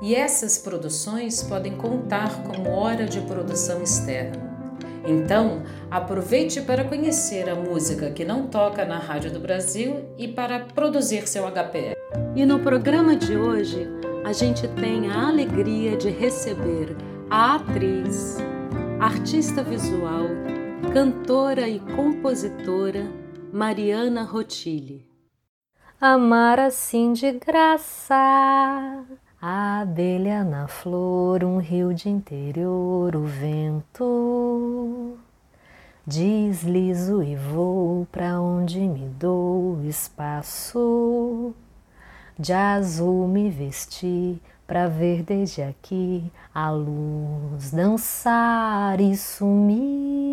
e essas produções podem contar como hora de produção externa. Então, aproveite para conhecer a música que não toca na Rádio do Brasil e para produzir seu HPR. E no programa de hoje, a gente tem a alegria de receber a atriz, artista visual, cantora e compositora Mariana Rotilli. Amar assim de graça, a abelha na flor, um rio de interior, o vento. Deslizo e vou para onde me dou espaço. De azul me vesti para ver desde aqui a luz dançar e sumir.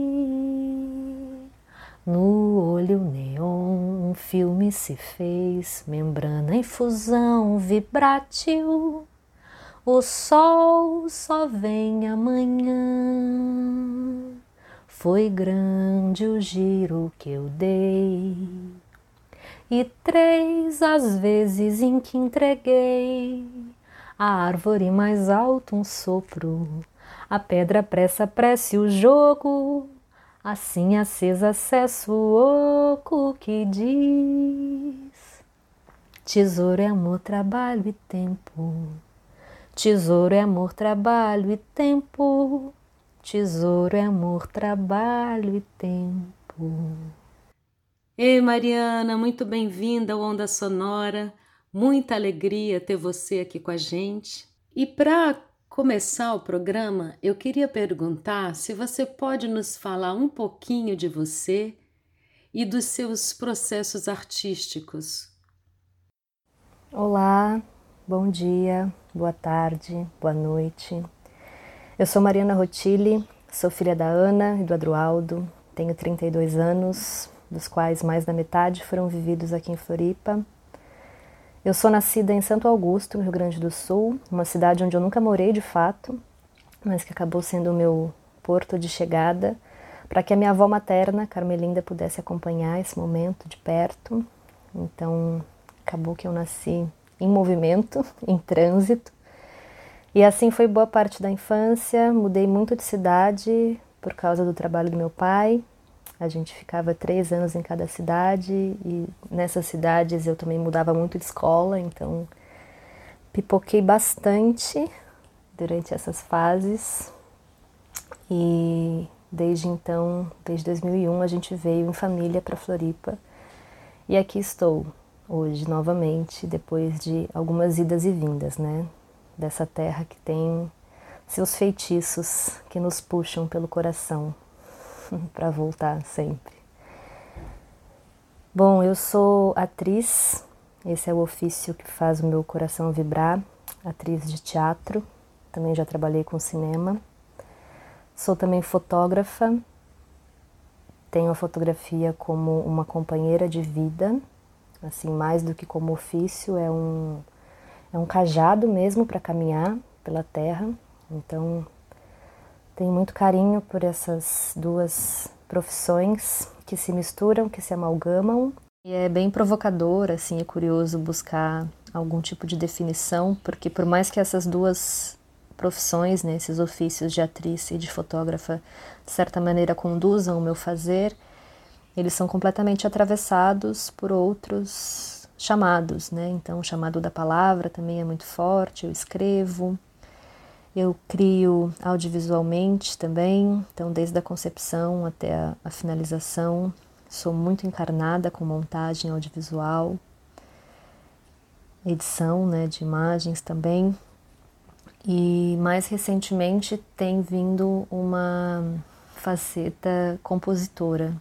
No olho neon um filme se fez, membrana em fusão vibrátil. O sol só vem amanhã. Foi grande o giro que eu dei, e três as vezes em que entreguei. A árvore mais alto um sopro, a pedra pressa prece o jogo. Assim acesa acesso o oco que diz. Tesouro é amor, trabalho e tempo Tesouro é amor, trabalho e tempo. Tesouro é amor, trabalho e tempo. Ei Mariana, muito bem-vinda ao Onda Sonora. Muita alegria ter você aqui com a gente. E para começar o programa, eu queria perguntar se você pode nos falar um pouquinho de você e dos seus processos artísticos. Olá, bom dia, boa tarde, boa noite. Eu sou Mariana Rotilli, sou filha da Ana e do Adroaldo, tenho 32 anos, dos quais mais da metade foram vividos aqui em Floripa eu sou nascida em Santo Augusto, Rio Grande do Sul, uma cidade onde eu nunca morei de fato, mas que acabou sendo o meu porto de chegada para que a minha avó materna, Carmelinda, pudesse acompanhar esse momento de perto. Então, acabou que eu nasci em movimento, em trânsito. E assim foi boa parte da infância. Mudei muito de cidade por causa do trabalho do meu pai, a gente ficava três anos em cada cidade e nessas cidades eu também mudava muito de escola, então pipoquei bastante durante essas fases. E desde então, desde 2001, a gente veio em família para Floripa. E aqui estou hoje novamente, depois de algumas idas e vindas, né? Dessa terra que tem seus feitiços que nos puxam pelo coração. para voltar sempre. Bom, eu sou atriz, esse é o ofício que faz o meu coração vibrar, atriz de teatro, também já trabalhei com cinema. Sou também fotógrafa, tenho a fotografia como uma companheira de vida, assim, mais do que como ofício, é um, é um cajado mesmo para caminhar pela terra. Então, tenho muito carinho por essas duas profissões que se misturam, que se amalgamam. E é bem provocador, assim, é curioso buscar algum tipo de definição, porque por mais que essas duas profissões, né, esses ofícios de atriz e de fotógrafa, de certa maneira conduzam o meu fazer, eles são completamente atravessados por outros chamados, né? Então, o chamado da palavra também é muito forte, eu escrevo, eu crio audiovisualmente também, então desde a concepção até a, a finalização, sou muito encarnada com montagem audiovisual, edição né, de imagens também. E mais recentemente tem vindo uma faceta compositora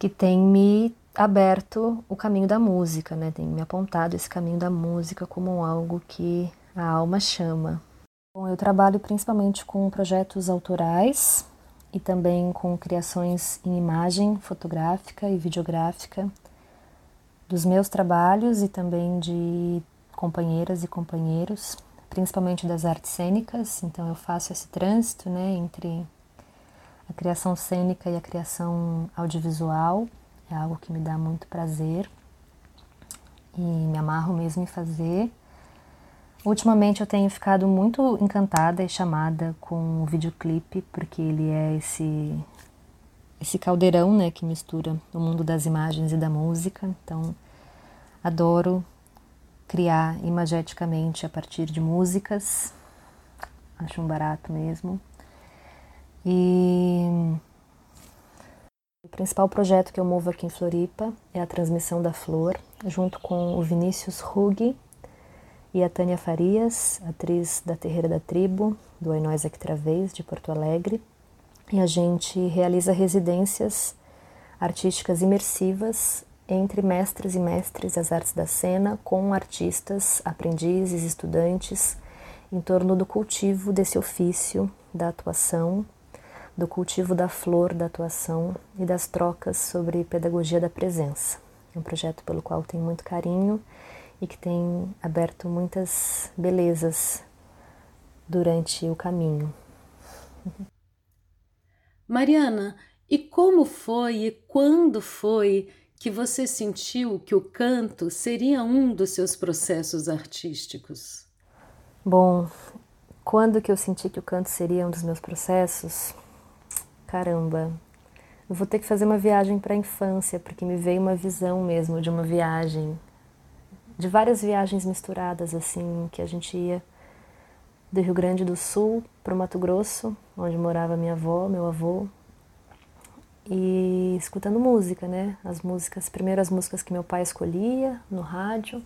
que tem me aberto o caminho da música, né? Tem me apontado esse caminho da música como algo que a alma chama. Bom, eu trabalho principalmente com projetos autorais e também com criações em imagem fotográfica e videográfica dos meus trabalhos e também de companheiras e companheiros, principalmente das artes cênicas. Então eu faço esse trânsito, né, entre a criação cênica e a criação audiovisual. É algo que me dá muito prazer e me amarro mesmo em fazer. Ultimamente eu tenho ficado muito encantada e chamada com o videoclipe, porque ele é esse esse caldeirão, né, que mistura o mundo das imagens e da música. Então, adoro criar imageticamente a partir de músicas. Acho um barato mesmo. E o principal projeto que eu movo aqui em Floripa é a transmissão da flor, junto com o Vinícius Ruggi, e a Tânia Farias, atriz da Terreira da Tribo, do Ainós Travês, de Porto Alegre. E a gente realiza residências artísticas imersivas entre mestres e mestres das artes da cena, com artistas, aprendizes, estudantes, em torno do cultivo desse ofício da atuação, do cultivo da flor da atuação e das trocas sobre pedagogia da presença. É um projeto pelo qual tenho muito carinho e que tem aberto muitas belezas durante o caminho. Mariana, e como foi e quando foi que você sentiu que o canto seria um dos seus processos artísticos? Bom, quando que eu senti que o canto seria um dos meus processos? Caramba, eu vou ter que fazer uma viagem para a infância, porque me veio uma visão mesmo de uma viagem de várias viagens misturadas, assim, que a gente ia do Rio Grande do Sul para o Mato Grosso, onde morava minha avó, meu avô, e escutando música, né? As músicas, primeiro as músicas que meu pai escolhia no rádio,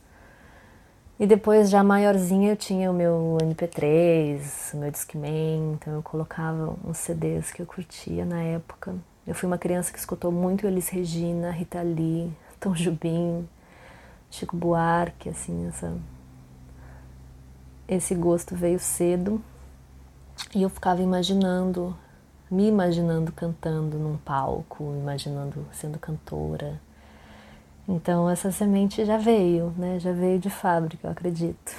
e depois já maiorzinha eu tinha o meu MP3, o meu Discman, então eu colocava uns CDs que eu curtia na época. Eu fui uma criança que escutou muito Elis Regina, Rita Lee, Tom Jubim, Chico Buarque, assim, essa, esse gosto veio cedo e eu ficava imaginando, me imaginando cantando num palco, imaginando sendo cantora. Então essa semente já veio, né? Já veio de fábrica, eu acredito.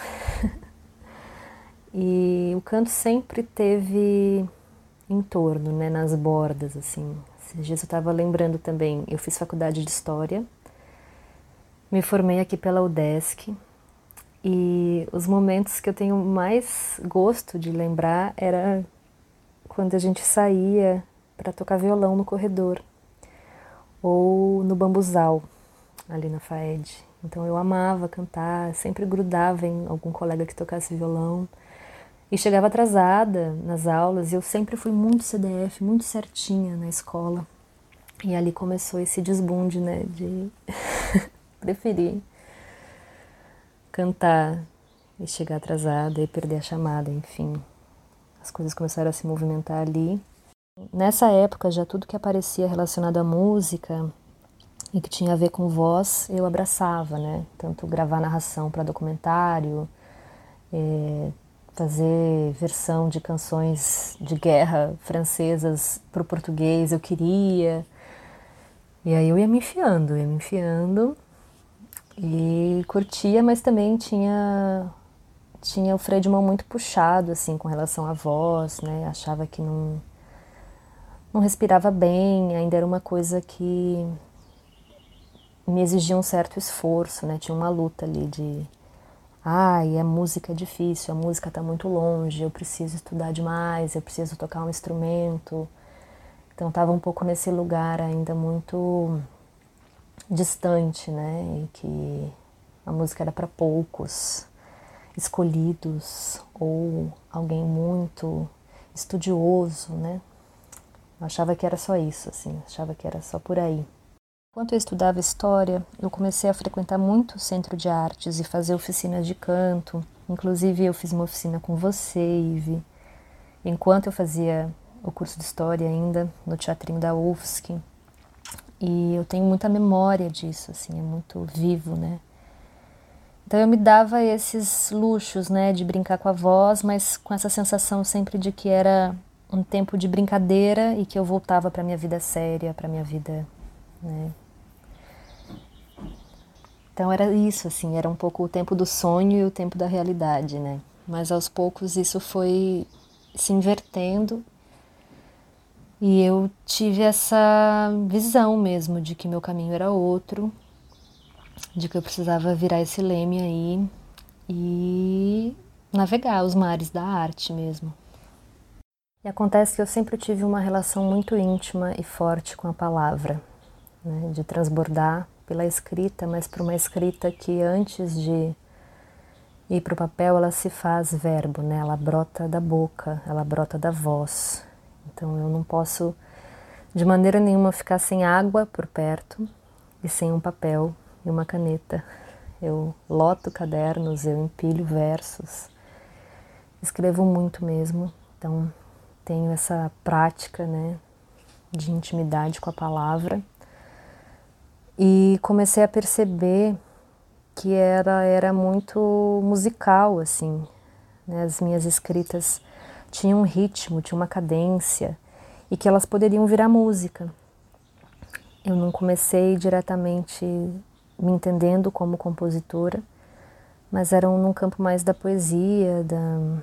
e o canto sempre teve em torno, né? Nas bordas, assim. Esses dias eu estava lembrando também, eu fiz faculdade de História me formei aqui pela UDESC e os momentos que eu tenho mais gosto de lembrar era quando a gente saía para tocar violão no corredor ou no bambuzal ali na FAED. Então eu amava cantar, sempre grudava em algum colega que tocasse violão e chegava atrasada nas aulas e eu sempre fui muito CDF, muito certinha na escola. E ali começou esse desbunde, né, de preferi cantar e chegar atrasada e perder a chamada, enfim. As coisas começaram a se movimentar ali. Nessa época, já tudo que aparecia relacionado à música e que tinha a ver com voz, eu abraçava, né? Tanto gravar narração para documentário, é, fazer versão de canções de guerra francesas para o português, eu queria. E aí eu ia me enfiando, ia me enfiando e curtia, mas também tinha tinha o freio de mão muito puxado assim com relação à voz, né? Achava que não não respirava bem, ainda era uma coisa que me exigia um certo esforço, né? Tinha uma luta ali de ai, a música é difícil, a música está muito longe, eu preciso estudar demais, eu preciso tocar um instrumento. Então estava um pouco nesse lugar ainda muito distante, né? E que a música era para poucos escolhidos ou alguém muito estudioso, né? Eu achava que era só isso, assim, achava que era só por aí. Enquanto eu estudava história, eu comecei a frequentar muito o centro de artes e fazer oficinas de canto. Inclusive, eu fiz uma oficina com você, Ive. Enquanto eu fazia o curso de história ainda no teatrinho da UFSC, e eu tenho muita memória disso, assim, é muito vivo, né? Então eu me dava esses luxos, né, de brincar com a voz, mas com essa sensação sempre de que era um tempo de brincadeira e que eu voltava para minha vida séria, para minha vida, né? Então era isso, assim, era um pouco o tempo do sonho e o tempo da realidade, né? Mas aos poucos isso foi se invertendo e eu tive essa visão mesmo de que meu caminho era outro, de que eu precisava virar esse leme aí e navegar os mares da arte mesmo. E acontece que eu sempre tive uma relação muito íntima e forte com a palavra, né, de transbordar pela escrita, mas para uma escrita que antes de ir para o papel ela se faz verbo, né? Ela brota da boca, ela brota da voz. Então eu não posso de maneira nenhuma ficar sem água por perto e sem um papel e uma caneta. Eu loto cadernos, eu empilho versos, escrevo muito mesmo, então tenho essa prática né, de intimidade com a palavra e comecei a perceber que era, era muito musical, assim, né? as minhas escritas tinham um ritmo, tinham uma cadência e que elas poderiam virar música. Eu não comecei diretamente me entendendo como compositora, mas eram num campo mais da poesia, da,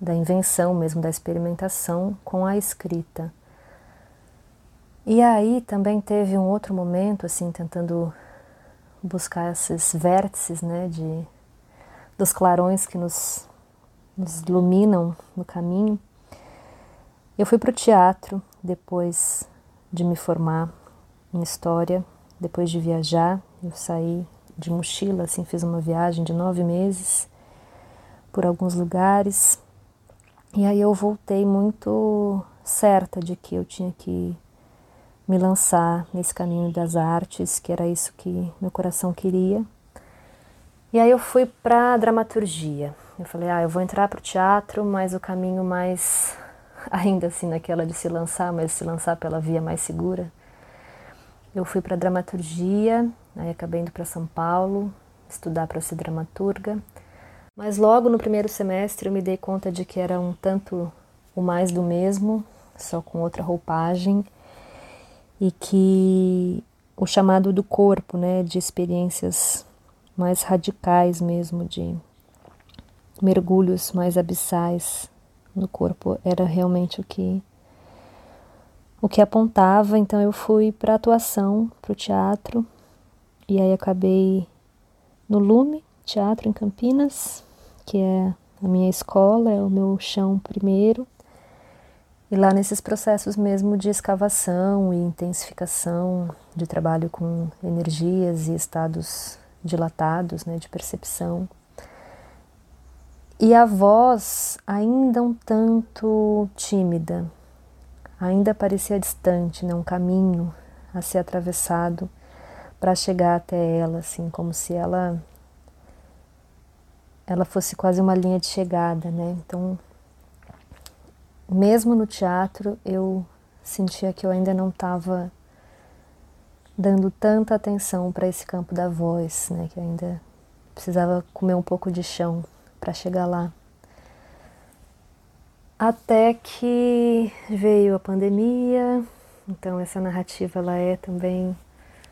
da invenção mesmo, da experimentação com a escrita. E aí também teve um outro momento, assim, tentando buscar esses vértices, né, de, dos clarões que nos, nos iluminam no caminho. Eu fui para o teatro depois de me formar em história, depois de viajar, eu saí de mochila, assim, fiz uma viagem de nove meses por alguns lugares. E aí eu voltei muito certa de que eu tinha que me lançar nesse caminho das artes, que era isso que meu coração queria. E aí eu fui para dramaturgia. Eu falei, ah, eu vou entrar para o teatro, mas o caminho mais ainda assim naquela de se lançar, mas se lançar pela via mais segura eu fui para dramaturgia, aí acabei indo para São Paulo estudar para ser dramaturga. Mas logo no primeiro semestre eu me dei conta de que era um tanto o mais do mesmo, só com outra roupagem, e que o chamado do corpo, né, de experiências mais radicais mesmo, de mergulhos mais abissais no corpo, era realmente o que o que apontava, então eu fui para atuação, para o teatro, e aí acabei no Lume, teatro em Campinas, que é a minha escola, é o meu chão primeiro. E lá nesses processos mesmo de escavação e intensificação de trabalho com energias e estados dilatados, né, de percepção. E a voz ainda um tanto tímida, ainda parecia distante, né, um caminho a ser atravessado para chegar até ela, assim, como se ela ela fosse quase uma linha de chegada, né? Então, mesmo no teatro, eu sentia que eu ainda não estava dando tanta atenção para esse campo da voz, né? Que ainda precisava comer um pouco de chão para chegar lá. Até que veio a pandemia, então essa narrativa ela é também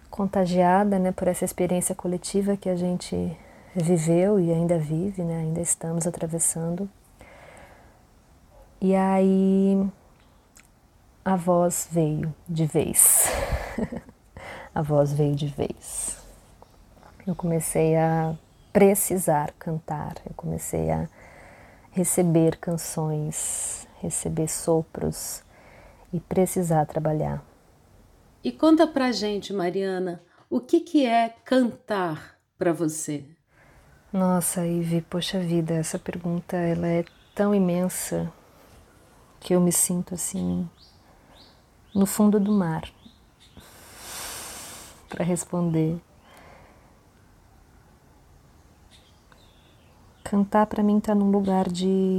contagiada, né, por essa experiência coletiva que a gente viveu e ainda vive, né, ainda estamos atravessando. E aí a voz veio de vez. a voz veio de vez. Eu comecei a precisar cantar, eu comecei a receber canções, receber sopros e precisar trabalhar. E conta pra gente, Mariana, o que, que é cantar para você? Nossa, Ivy, poxa vida, essa pergunta ela é tão imensa que eu me sinto assim no fundo do mar para responder. Cantar para mim tá num lugar de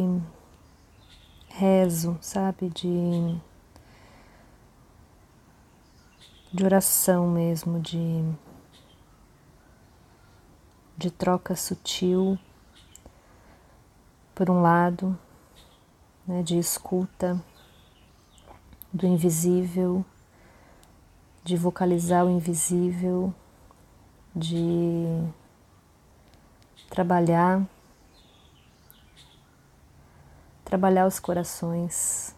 rezo, sabe? De, de oração mesmo, de de troca sutil, por um lado, né, de escuta do invisível, de vocalizar o invisível, de trabalhar trabalhar os corações.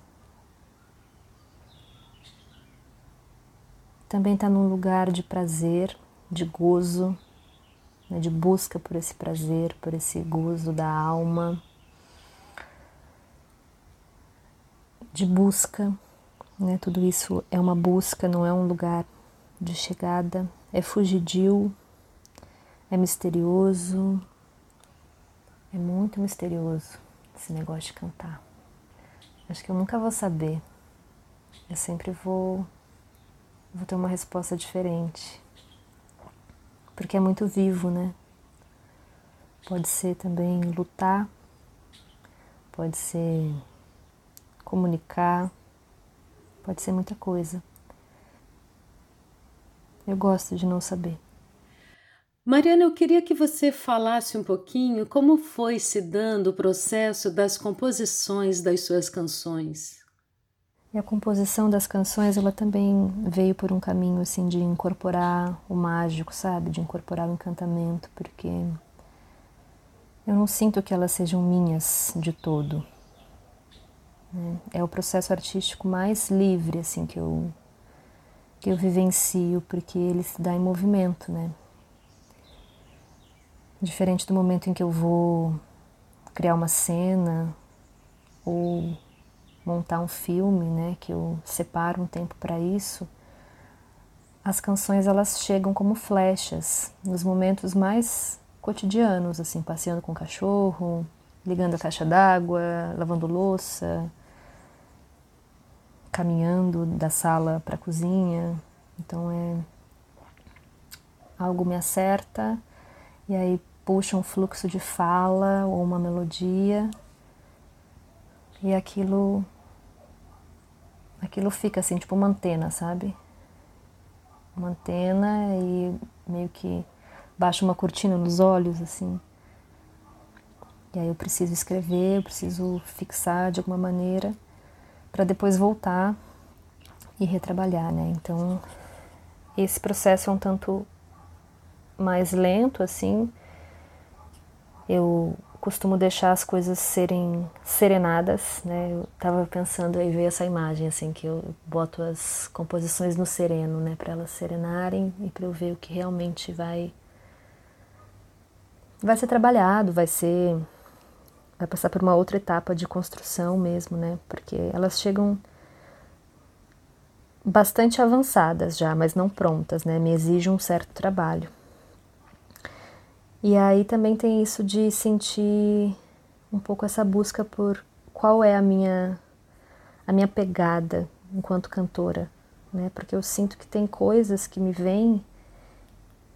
Também está num lugar de prazer, de gozo, né, de busca por esse prazer, por esse gozo da alma, de busca. Né, tudo isso é uma busca, não é um lugar de chegada, é fugidio, é misterioso, é muito misterioso esse negócio de cantar. Acho que eu nunca vou saber. Eu sempre vou, vou ter uma resposta diferente. Porque é muito vivo, né? Pode ser também lutar, pode ser comunicar, pode ser muita coisa. Eu gosto de não saber. Mariana, eu queria que você falasse um pouquinho como foi se dando o processo das composições das suas canções. E a composição das canções, ela também veio por um caminho assim de incorporar o mágico, sabe? De incorporar o encantamento, porque eu não sinto que elas sejam minhas de todo. Né? É o processo artístico mais livre assim que eu que eu vivencio, porque ele se dá em movimento, né? Diferente do momento em que eu vou criar uma cena ou montar um filme, né, que eu separo um tempo para isso, as canções elas chegam como flechas nos momentos mais cotidianos, assim, passeando com o cachorro, ligando a caixa d'água, lavando louça, caminhando da sala para a cozinha. Então é algo me acerta e aí puxa um fluxo de fala ou uma melodia e aquilo aquilo fica assim, tipo uma antena, sabe? Uma antena e meio que baixa uma cortina nos olhos assim. E aí eu preciso escrever, eu preciso fixar de alguma maneira para depois voltar e retrabalhar, né? Então, esse processo é um tanto mais lento assim, eu costumo deixar as coisas serem serenadas, né? Eu tava pensando aí veio essa imagem assim que eu boto as composições no sereno, né, para elas serenarem e para eu ver o que realmente vai vai ser trabalhado, vai ser vai passar por uma outra etapa de construção mesmo, né? Porque elas chegam bastante avançadas já, mas não prontas, né? Me exige um certo trabalho. E aí também tem isso de sentir um pouco essa busca por qual é a minha a minha pegada enquanto cantora, né? Porque eu sinto que tem coisas que me vêm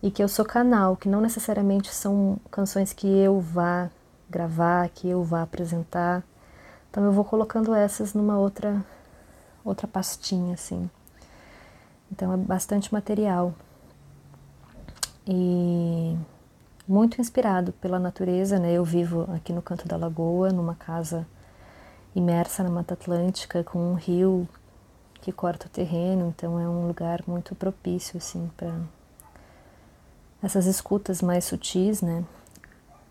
e que eu sou canal, que não necessariamente são canções que eu vá gravar, que eu vá apresentar. Então eu vou colocando essas numa outra outra pastinha assim. Então é bastante material. E muito inspirado pela natureza, né? Eu vivo aqui no canto da lagoa, numa casa imersa na Mata Atlântica, com um rio que corta o terreno, então é um lugar muito propício assim para essas escutas mais sutis, né?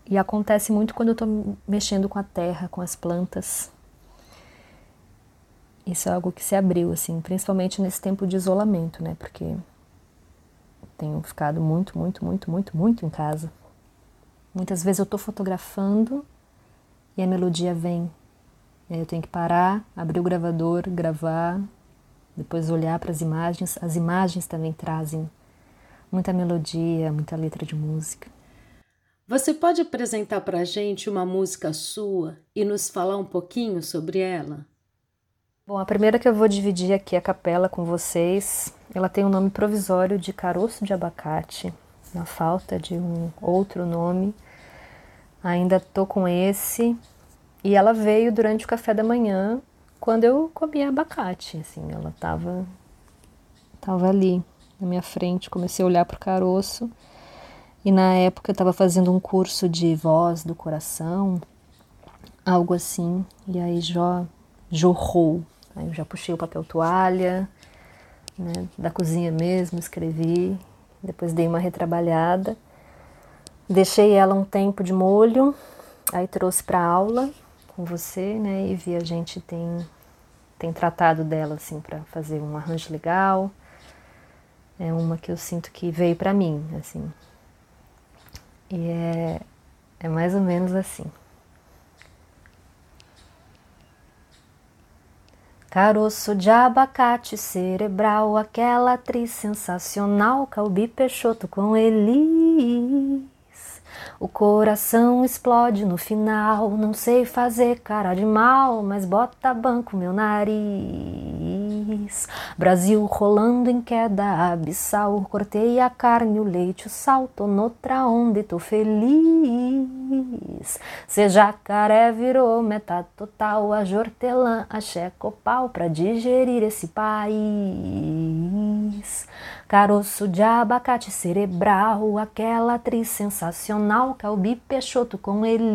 E acontece muito quando eu estou mexendo com a terra, com as plantas. Isso é algo que se abriu assim, principalmente nesse tempo de isolamento, né? Porque tenho ficado muito, muito, muito, muito, muito em casa. Muitas vezes eu estou fotografando e a melodia vem. E aí eu tenho que parar, abrir o gravador, gravar, depois olhar para as imagens. As imagens também trazem muita melodia, muita letra de música. Você pode apresentar para a gente uma música sua e nos falar um pouquinho sobre ela? Bom, a primeira que eu vou dividir aqui a capela com vocês, ela tem o um nome provisório de Caroço de Abacate, na falta de um outro nome. Ainda tô com esse. E ela veio durante o café da manhã, quando eu comia abacate, assim, ela tava tava ali na minha frente, comecei a olhar pro caroço E na época eu estava fazendo um curso de voz do coração, algo assim, e aí já jorrou. Aí eu já puxei o papel toalha, né, da cozinha mesmo, escrevi, depois dei uma retrabalhada, deixei ela um tempo de molho, aí trouxe para aula com você, né, e vi a gente tem tem tratado dela assim para fazer um arranjo legal. É uma que eu sinto que veio para mim, assim. E é, é mais ou menos assim. Caroço de abacate cerebral, aquela atriz sensacional, Calbi Peixoto com Eli. O coração explode no final, não sei fazer cara de mal, mas bota banco meu nariz. Brasil rolando em queda abissal, cortei a carne, o leite, o sal, tô noutra onda e tô feliz. Se jacaré virou metade total, a jortelã, a checopau pra digerir esse país. Caroço de abacate cerebral, aquela atriz sensacional, Calbi Peixoto com Elis.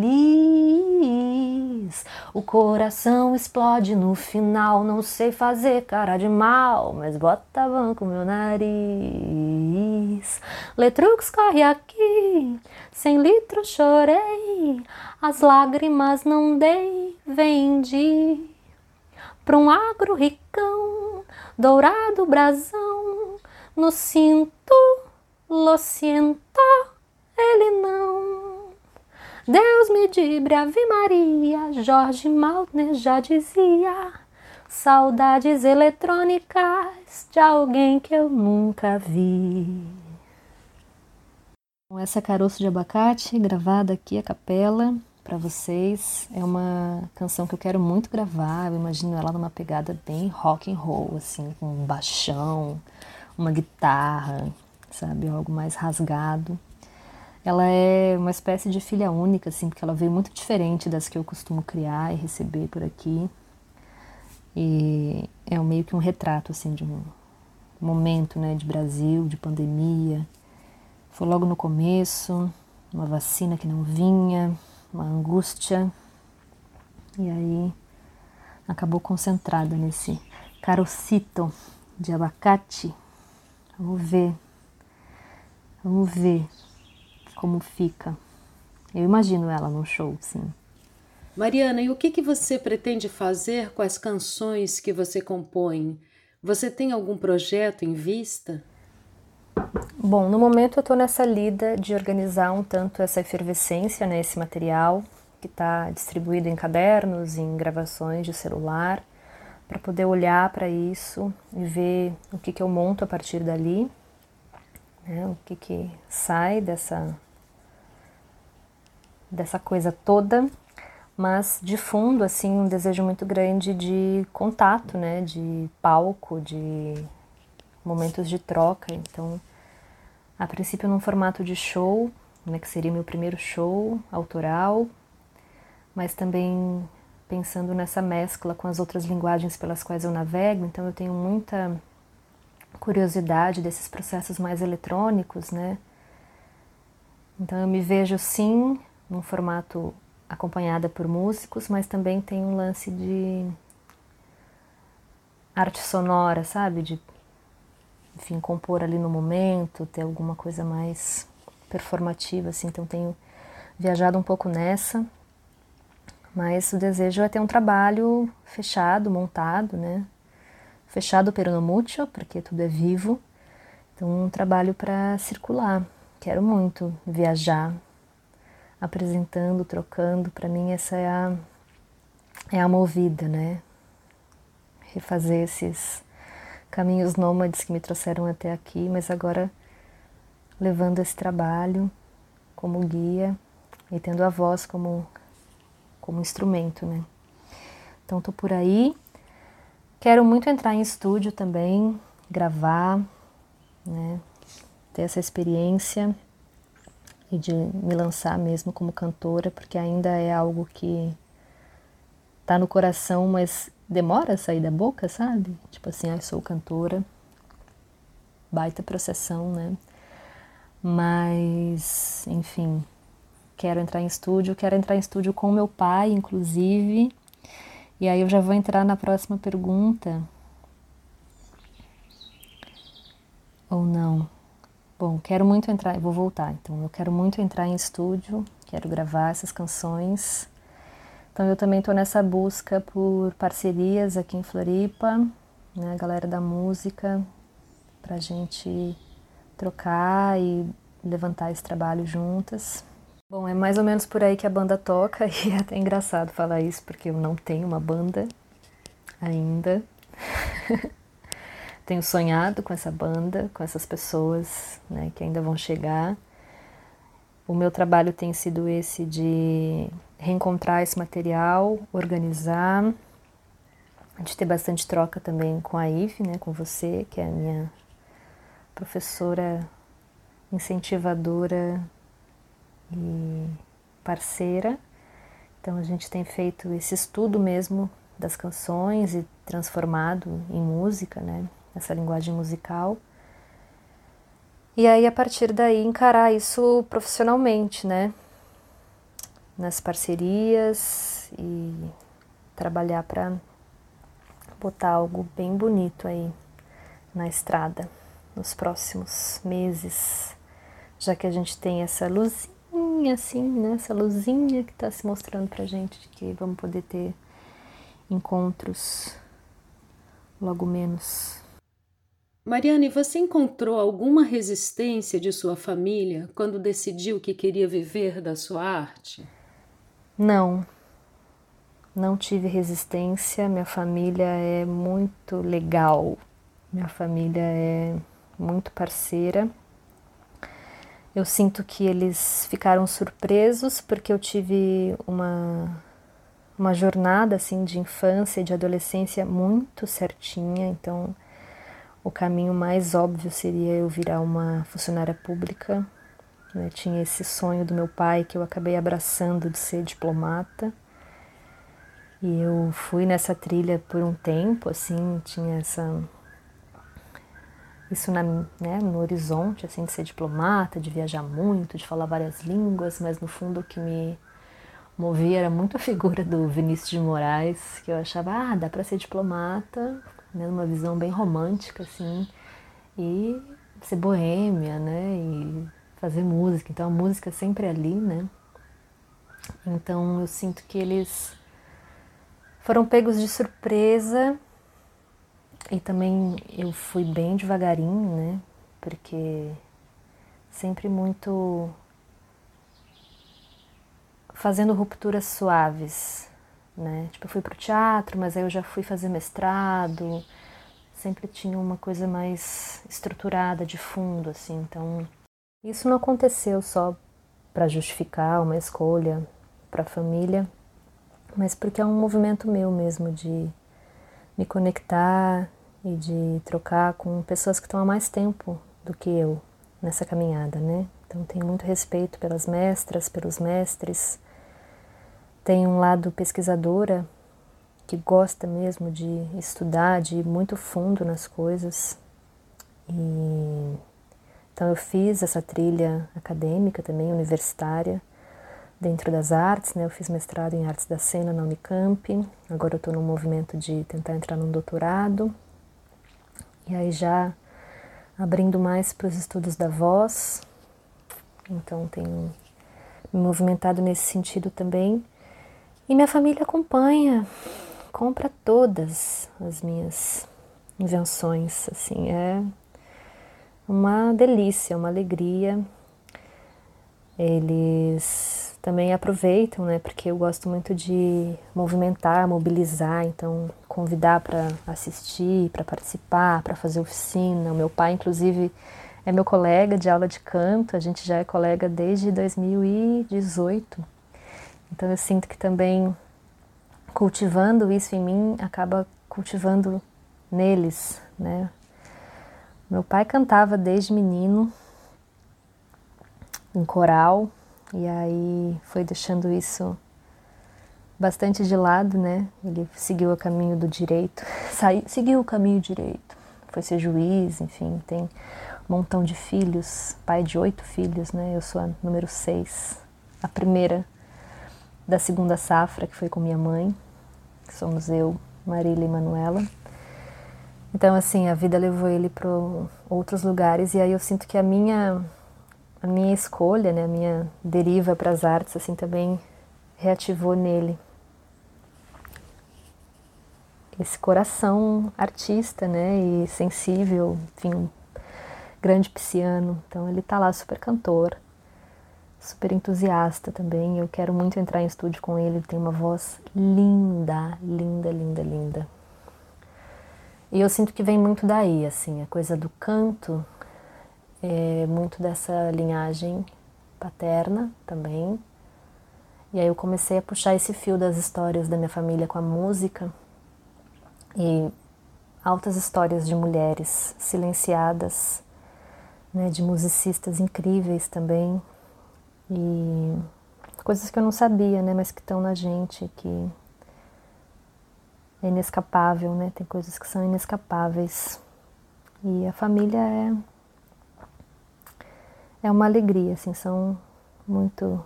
O coração explode no final, não sei fazer cara de mal, mas bota banco meu nariz. Letrux corre aqui, cem litros chorei, as lágrimas não dei, vendi. Pra um agro ricão, dourado brasão, no cinto, lo siento, ele não. Deus me dibre, Ave Maria, Jorge Maltner já dizia. Saudades eletrônicas de alguém que eu nunca vi. Essa caroço de abacate gravada aqui a capela para vocês. É uma canção que eu quero muito gravar. Eu imagino ela numa pegada bem rock and roll, assim, com um baixão, uma guitarra, sabe, algo mais rasgado. Ela é uma espécie de filha única, assim, porque ela veio muito diferente das que eu costumo criar e receber por aqui. E é meio que um retrato, assim, de um momento, né, de Brasil, de pandemia. Foi logo no começo, uma vacina que não vinha, uma angústia. E aí acabou concentrada nesse carocito de abacate Vamos ver. Vamos ver como fica. Eu imagino ela num show, sim. Mariana, e o que, que você pretende fazer com as canções que você compõe? Você tem algum projeto em vista? Bom, no momento eu estou nessa lida de organizar um tanto essa efervescência, né, esse material que está distribuído em cadernos, em gravações de celular para poder olhar para isso e ver o que, que eu monto a partir dali, né? o que, que sai dessa, dessa coisa toda, mas de fundo, assim, um desejo muito grande de contato, né? de palco, de momentos de troca. Então, a princípio, num formato de show, né, que seria meu primeiro show autoral, mas também pensando nessa mescla com as outras linguagens pelas quais eu navego, então eu tenho muita curiosidade desses processos mais eletrônicos, né? Então eu me vejo sim num formato acompanhada por músicos, mas também tem um lance de arte sonora, sabe? De enfim, compor ali no momento, ter alguma coisa mais performativa assim. Então tenho viajado um pouco nessa mas o desejo é ter um trabalho fechado, montado, né? Fechado pero no porque tudo é vivo. Então, um trabalho para circular. Quero muito viajar, apresentando, trocando. Para mim, essa é a, é a movida, né? Refazer esses caminhos nômades que me trouxeram até aqui, mas agora levando esse trabalho como guia e tendo a voz como como instrumento, né? Então tô por aí. Quero muito entrar em estúdio também, gravar, né? Ter essa experiência e de me lançar mesmo como cantora, porque ainda é algo que tá no coração, mas demora a sair da boca, sabe? Tipo assim, ah, sou cantora. Baita processão, né? Mas, enfim, quero entrar em estúdio, quero entrar em estúdio com meu pai, inclusive. E aí eu já vou entrar na próxima pergunta. Ou não? Bom, quero muito entrar, vou voltar. Então, eu quero muito entrar em estúdio, quero gravar essas canções. Então, eu também estou nessa busca por parcerias aqui em Floripa, né, a galera da música, para gente trocar e levantar esse trabalho juntas. Bom, é mais ou menos por aí que a banda toca e é até engraçado falar isso porque eu não tenho uma banda ainda. tenho sonhado com essa banda, com essas pessoas né, que ainda vão chegar. O meu trabalho tem sido esse de reencontrar esse material, organizar, de ter bastante troca também com a Ive, né, com você, que é a minha professora incentivadora e parceira. Então a gente tem feito esse estudo mesmo das canções e transformado em música, né? Essa linguagem musical. E aí a partir daí encarar isso profissionalmente, né? Nas parcerias e trabalhar para botar algo bem bonito aí na estrada nos próximos meses, já que a gente tem essa luzinha assim, né? Essa luzinha que está se mostrando pra gente de que vamos poder ter encontros logo menos. Mariane, você encontrou alguma resistência de sua família quando decidiu que queria viver da sua arte? Não, não tive resistência. Minha família é muito legal. Minha família é muito parceira. Eu sinto que eles ficaram surpresos porque eu tive uma uma jornada assim de infância e de adolescência muito certinha, então o caminho mais óbvio seria eu virar uma funcionária pública. Né? Tinha esse sonho do meu pai que eu acabei abraçando de ser diplomata. E eu fui nessa trilha por um tempo, assim, tinha essa isso na, né, no horizonte, assim, de ser diplomata, de viajar muito, de falar várias línguas, mas no fundo o que me movia era muito a figura do Vinícius de Moraes, que eu achava, ah, dá para ser diplomata, né, numa visão bem romântica, assim, e ser boêmia, né, e fazer música. Então a música é sempre ali, né. Então eu sinto que eles foram pegos de surpresa e também eu fui bem devagarinho, né? Porque sempre muito fazendo rupturas suaves, né? Tipo, eu fui pro teatro, mas aí eu já fui fazer mestrado, sempre tinha uma coisa mais estruturada de fundo, assim. Então, isso não aconteceu só para justificar uma escolha para a família, mas porque é um movimento meu mesmo de me conectar e de trocar com pessoas que estão há mais tempo do que eu nessa caminhada, né? Então tenho muito respeito pelas mestras, pelos mestres. Tenho um lado pesquisadora que gosta mesmo de estudar, de ir muito fundo nas coisas. E então eu fiz essa trilha acadêmica também, universitária, dentro das artes, né? Eu fiz mestrado em artes da cena na Unicamp. Agora eu estou no movimento de tentar entrar num doutorado e aí já abrindo mais para os estudos da voz. Então tenho me movimentado nesse sentido também. E minha família acompanha, compra todas as minhas invenções, assim, é uma delícia, uma alegria. Eles também aproveitam, né? Porque eu gosto muito de movimentar, mobilizar, então convidar para assistir, para participar, para fazer oficina. O meu pai, inclusive, é meu colega de aula de canto, a gente já é colega desde 2018. Então eu sinto que também cultivando isso em mim acaba cultivando neles, né? Meu pai cantava desde menino em coral, e aí foi deixando isso bastante de lado, né? Ele seguiu o caminho do direito, seguiu o caminho direito, foi ser juiz, enfim, tem montão de filhos, pai de oito filhos, né? Eu sou a número seis, a primeira da segunda safra, que foi com minha mãe, que somos eu, Marília e Manuela. Então, assim, a vida levou ele para outros lugares e aí eu sinto que a minha a minha escolha, né, a minha deriva para as artes, assim, também reativou nele esse coração artista, né, e sensível, enfim, um grande pisciano. Então ele tá lá super cantor, super entusiasta também. Eu quero muito entrar em estúdio com ele, ele tem uma voz linda, linda, linda, linda. E eu sinto que vem muito daí, assim, a coisa do canto, é muito dessa linhagem paterna também. E aí eu comecei a puxar esse fio das histórias da minha família com a música e altas histórias de mulheres silenciadas, né, de musicistas incríveis também e coisas que eu não sabia, né, mas que estão na gente, que é inescapável, né? Tem coisas que são inescapáveis. E a família é é uma alegria, assim, são muito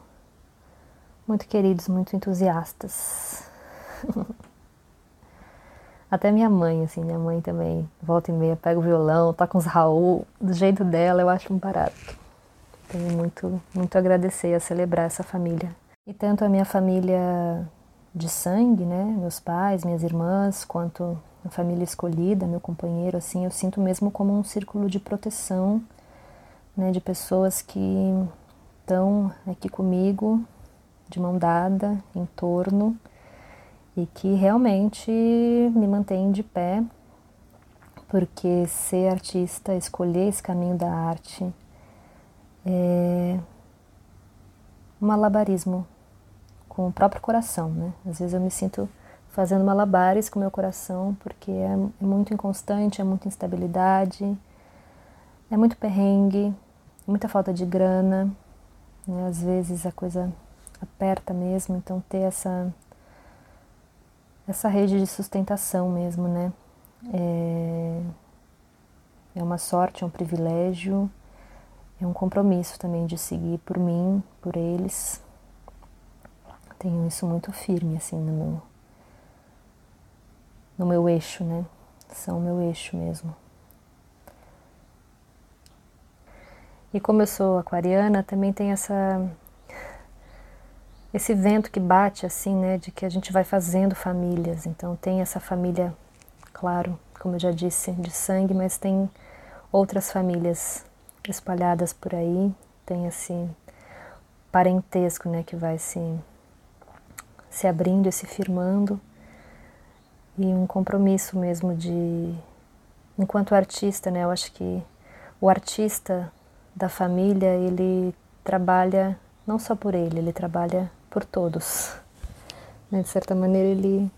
muito queridos, muito entusiastas. Até minha mãe, assim, minha mãe também, volta e meia, pega o violão, toca uns Raul, do jeito dela, eu acho um barato. Tenho muito, muito a agradecer a celebrar essa família. E tanto a minha família de sangue, né, meus pais, minhas irmãs, quanto a família escolhida, meu companheiro, assim, eu sinto mesmo como um círculo de proteção, né, de pessoas que estão aqui comigo, de mão dada, em torno, e que realmente me mantêm de pé, porque ser artista, escolher esse caminho da arte, é um malabarismo com o próprio coração, né? Às vezes eu me sinto fazendo malabares com o meu coração, porque é, é muito inconstante, é muita instabilidade, é muito perrengue, muita falta de grana, né? às vezes a coisa aperta mesmo, então ter essa essa rede de sustentação mesmo, né? É, é uma sorte, é um privilégio, é um compromisso também de seguir por mim, por eles. Tenho isso muito firme assim no meu no meu eixo, né? São o meu eixo mesmo. E como eu sou aquariana, também tem essa esse vento que bate assim, né, de que a gente vai fazendo famílias. Então tem essa família, claro, como eu já disse, de sangue, mas tem outras famílias espalhadas por aí. Tem esse parentesco, né, que vai se se abrindo e se firmando e um compromisso mesmo de enquanto artista, né? Eu acho que o artista da família, ele trabalha não só por ele, ele trabalha por todos. Né? De certa maneira, ele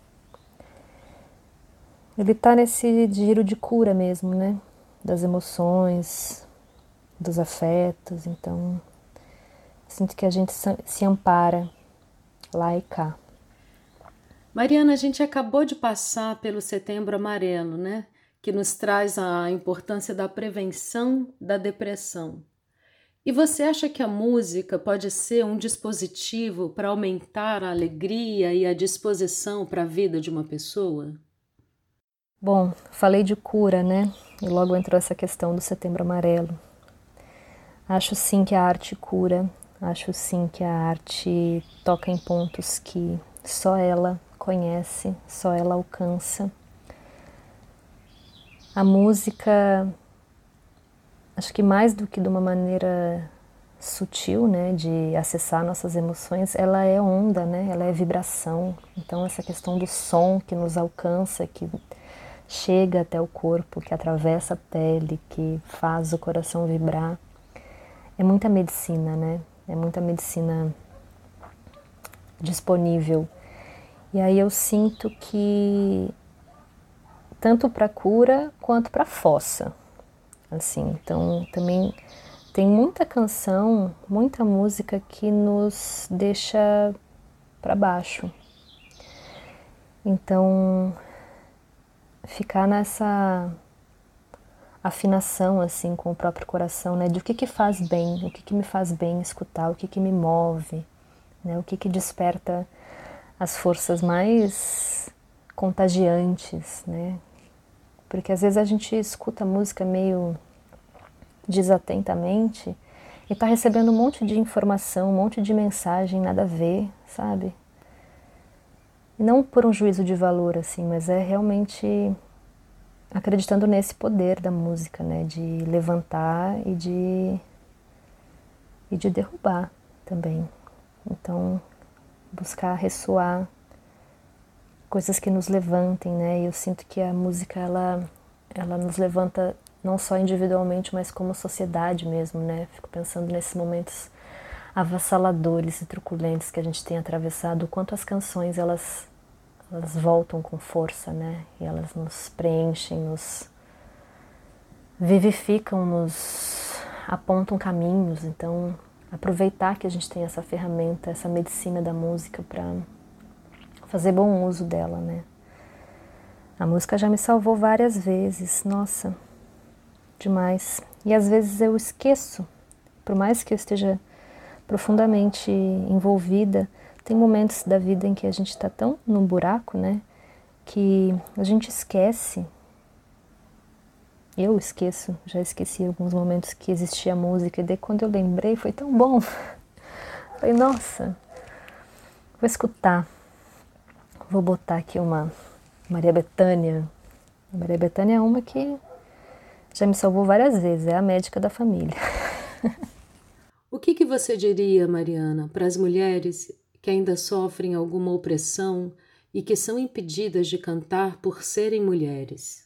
ele está nesse giro de cura mesmo, né? Das emoções, dos afetos. Então, sinto que a gente se ampara lá e cá. Mariana, a gente acabou de passar pelo Setembro Amarelo, né? Que nos traz a importância da prevenção da depressão. E você acha que a música pode ser um dispositivo para aumentar a alegria e a disposição para a vida de uma pessoa? Bom, falei de cura, né? E logo entrou essa questão do Setembro Amarelo. Acho sim que a arte cura, acho sim que a arte toca em pontos que só ela conhece, só ela alcança. A música acho que mais do que de uma maneira sutil, né, de acessar nossas emoções, ela é onda, né, ela é vibração. Então essa questão do som que nos alcança, que chega até o corpo, que atravessa a pele, que faz o coração vibrar, é muita medicina, né? É muita medicina disponível. E aí eu sinto que tanto para cura quanto para fossa, assim. Então, também tem muita canção, muita música que nos deixa para baixo. Então, ficar nessa afinação assim com o próprio coração, né? De o que que faz bem, o que que me faz bem escutar, o que que me move, né? O que que desperta as forças mais contagiantes, né? Porque às vezes a gente escuta música meio desatentamente e está recebendo um monte de informação, um monte de mensagem, nada a ver, sabe? Não por um juízo de valor, assim, mas é realmente acreditando nesse poder da música, né? De levantar e de, e de derrubar também. Então, buscar ressoar coisas que nos levantem, né? E eu sinto que a música, ela, ela nos levanta não só individualmente, mas como sociedade mesmo, né? Fico pensando nesses momentos avassaladores e truculentos que a gente tem atravessado, o quanto as canções elas elas voltam com força, né? E elas nos preenchem, nos vivificam, nos apontam caminhos. Então, aproveitar que a gente tem essa ferramenta, essa medicina da música para fazer bom uso dela, né? A música já me salvou várias vezes. Nossa, demais. E às vezes eu esqueço, por mais que eu esteja profundamente envolvida, tem momentos da vida em que a gente está tão no buraco, né, que a gente esquece. Eu esqueço, já esqueci alguns momentos que existia música, e daí quando eu lembrei foi tão bom. Falei, nossa, vou escutar. Vou botar aqui uma Maria Bethânia. Maria Bethânia é uma que já me salvou várias vezes, é a médica da família. o que, que você diria, Mariana, para as mulheres que ainda sofrem alguma opressão e que são impedidas de cantar por serem mulheres?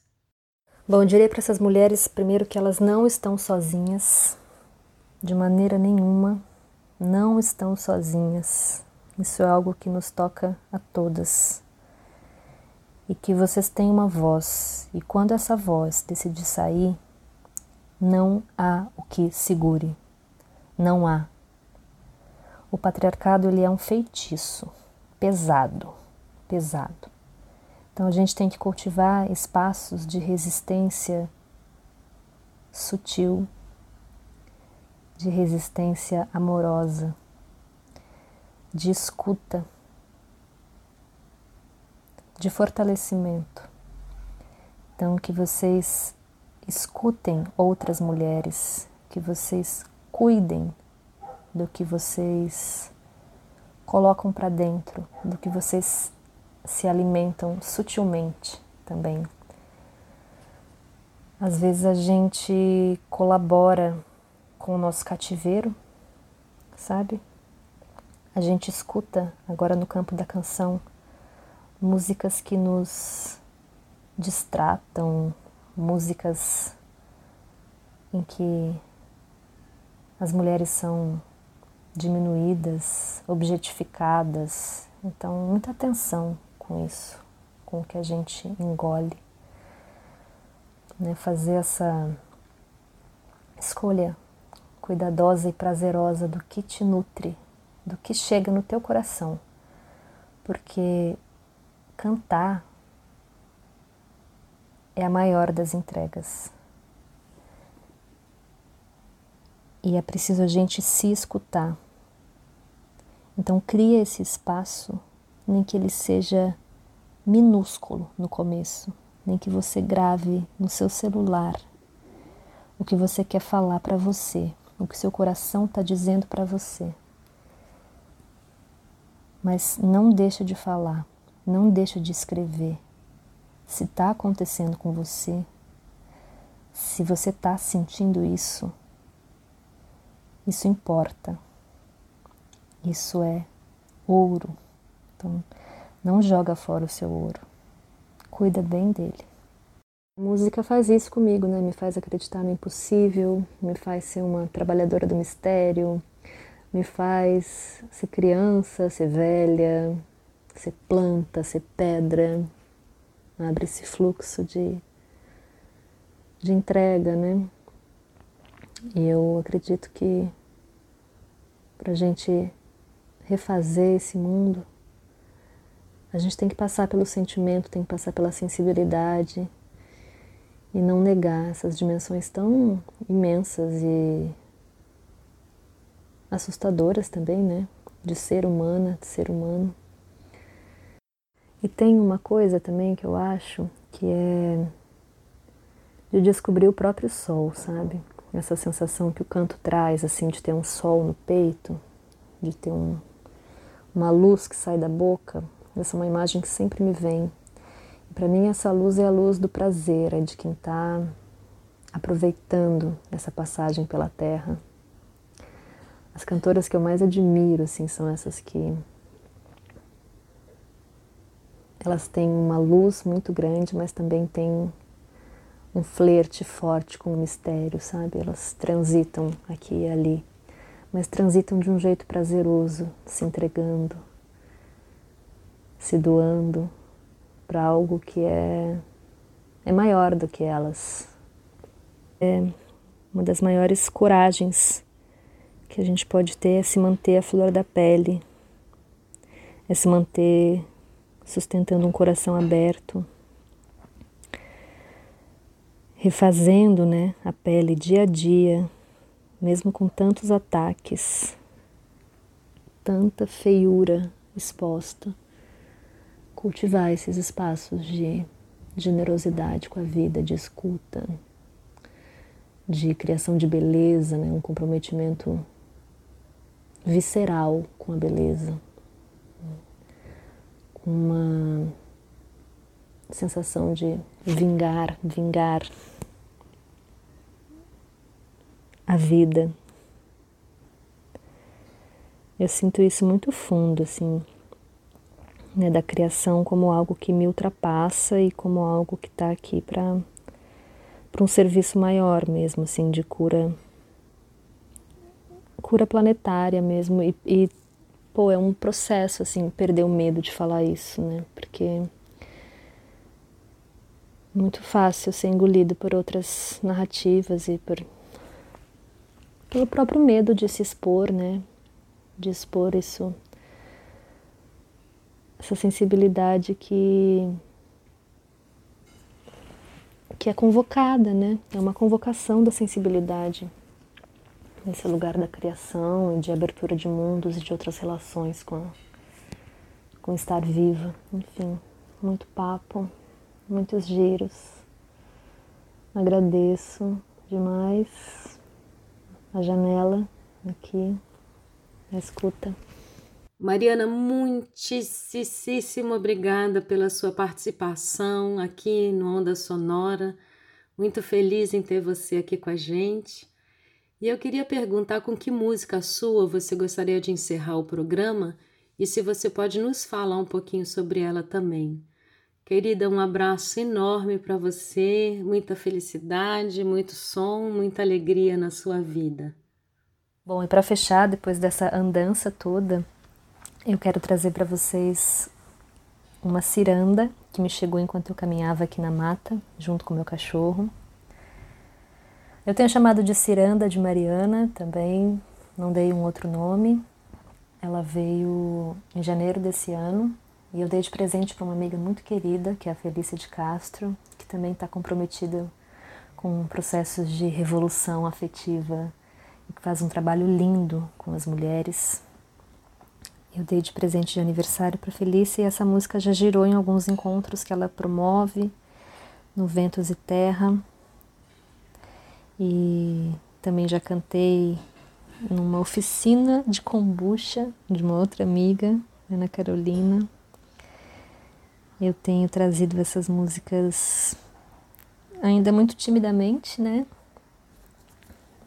Bom, eu diria para essas mulheres, primeiro, que elas não estão sozinhas, de maneira nenhuma, não estão sozinhas. Isso é algo que nos toca a todas e que vocês têm uma voz, e quando essa voz decidir sair, não há o que segure. Não há. O patriarcado ele é um feitiço pesado, pesado. Então a gente tem que cultivar espaços de resistência sutil, de resistência amorosa, de escuta de fortalecimento. Então, que vocês escutem outras mulheres, que vocês cuidem do que vocês colocam para dentro, do que vocês se alimentam sutilmente também. Às vezes a gente colabora com o nosso cativeiro, sabe? A gente escuta agora no campo da canção músicas que nos distratam, músicas em que as mulheres são diminuídas, objetificadas. Então, muita atenção com isso, com o que a gente engole. Né? Fazer essa escolha cuidadosa e prazerosa do que te nutre, do que chega no teu coração. Porque Cantar é a maior das entregas. E é preciso a gente se escutar. Então, cria esse espaço, nem que ele seja minúsculo no começo, nem que você grave no seu celular o que você quer falar para você, o que seu coração está dizendo para você. Mas não deixa de falar. Não deixa de escrever. Se está acontecendo com você, se você está sentindo isso, isso importa. Isso é ouro. Então, não joga fora o seu ouro. Cuida bem dele. A música faz isso comigo, né? Me faz acreditar no impossível, me faz ser uma trabalhadora do mistério, me faz ser criança, ser velha, ser planta, ser pedra, abre esse fluxo de, de entrega, né? E eu acredito que para a gente refazer esse mundo, a gente tem que passar pelo sentimento, tem que passar pela sensibilidade e não negar essas dimensões tão imensas e assustadoras também, né? De ser humana, de ser humano. E tem uma coisa também que eu acho que é de descobrir o próprio sol, sabe? Essa sensação que o canto traz, assim, de ter um sol no peito, de ter um, uma luz que sai da boca. Essa é uma imagem que sempre me vem. Para mim, essa luz é a luz do prazer, é de quem está aproveitando essa passagem pela terra. As cantoras que eu mais admiro, assim, são essas que elas têm uma luz muito grande, mas também têm um flerte forte com o mistério, sabe? Elas transitam aqui e ali, mas transitam de um jeito prazeroso, se entregando, se doando para algo que é, é maior do que elas. É uma das maiores coragens que a gente pode ter é se manter a flor da pele, é se manter sustentando um coração aberto, refazendo né, a pele dia a dia, mesmo com tantos ataques, tanta feiura exposta, cultivar esses espaços de generosidade com a vida, de escuta, de criação de beleza, né, um comprometimento visceral com a beleza uma sensação de vingar, vingar a vida. Eu sinto isso muito fundo, assim, né, da criação como algo que me ultrapassa e como algo que está aqui para para um serviço maior mesmo, assim, de cura cura planetária mesmo e, e pô, é um processo, assim, perder o medo de falar isso, né? Porque é muito fácil ser engolido por outras narrativas e por pelo próprio medo de se expor, né? De expor isso, essa sensibilidade que que é convocada, né? É uma convocação da sensibilidade nesse lugar da criação e de abertura de mundos e de outras relações com, com estar viva. Enfim, muito papo, muitos giros. Agradeço demais a janela aqui, a escuta. Mariana, muitíssimo obrigada pela sua participação aqui no Onda Sonora. Muito feliz em ter você aqui com a gente. E eu queria perguntar com que música sua você gostaria de encerrar o programa e se você pode nos falar um pouquinho sobre ela também. Querida, um abraço enorme para você, muita felicidade, muito som, muita alegria na sua vida. Bom, e para fechar, depois dessa andança toda, eu quero trazer para vocês uma ciranda que me chegou enquanto eu caminhava aqui na mata, junto com meu cachorro. Eu tenho chamado de Ciranda de Mariana também, não dei um outro nome. Ela veio em janeiro desse ano e eu dei de presente para uma amiga muito querida, que é a Felícia de Castro, que também está comprometida com processos de revolução afetiva e que faz um trabalho lindo com as mulheres. Eu dei de presente de aniversário para Felícia e essa música já girou em alguns encontros que ela promove no Ventos e Terra e também já cantei numa oficina de kombucha de uma outra amiga, Ana Carolina. Eu tenho trazido essas músicas ainda muito timidamente, né?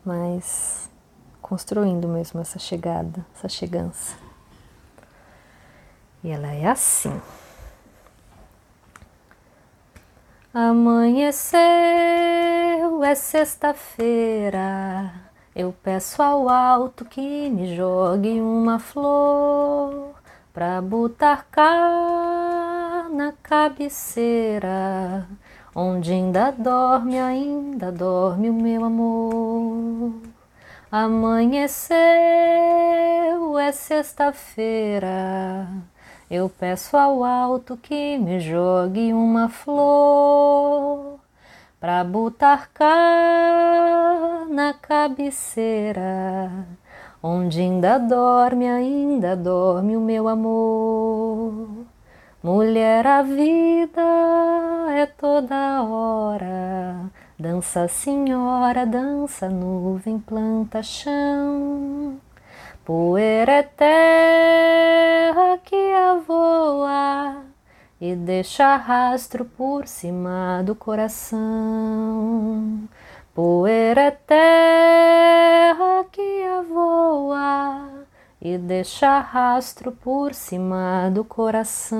Mas construindo mesmo essa chegada, essa chegança. E ela é assim. Amanhecer é sexta-feira. Eu peço ao alto que me jogue uma flor pra botar cá na cabeceira, onde ainda dorme, ainda dorme o meu amor. Amanheceu, é sexta-feira. Eu peço ao alto que me jogue uma flor pra botar cá na cabeceira, onde ainda dorme, ainda dorme o meu amor. Mulher, a vida é toda hora. Dança, senhora, dança, nuvem, planta, chão. Poeira é terra que avoa e deixa rastro por cima do coração. Poeira é terra que avoa e deixa rastro por cima do coração.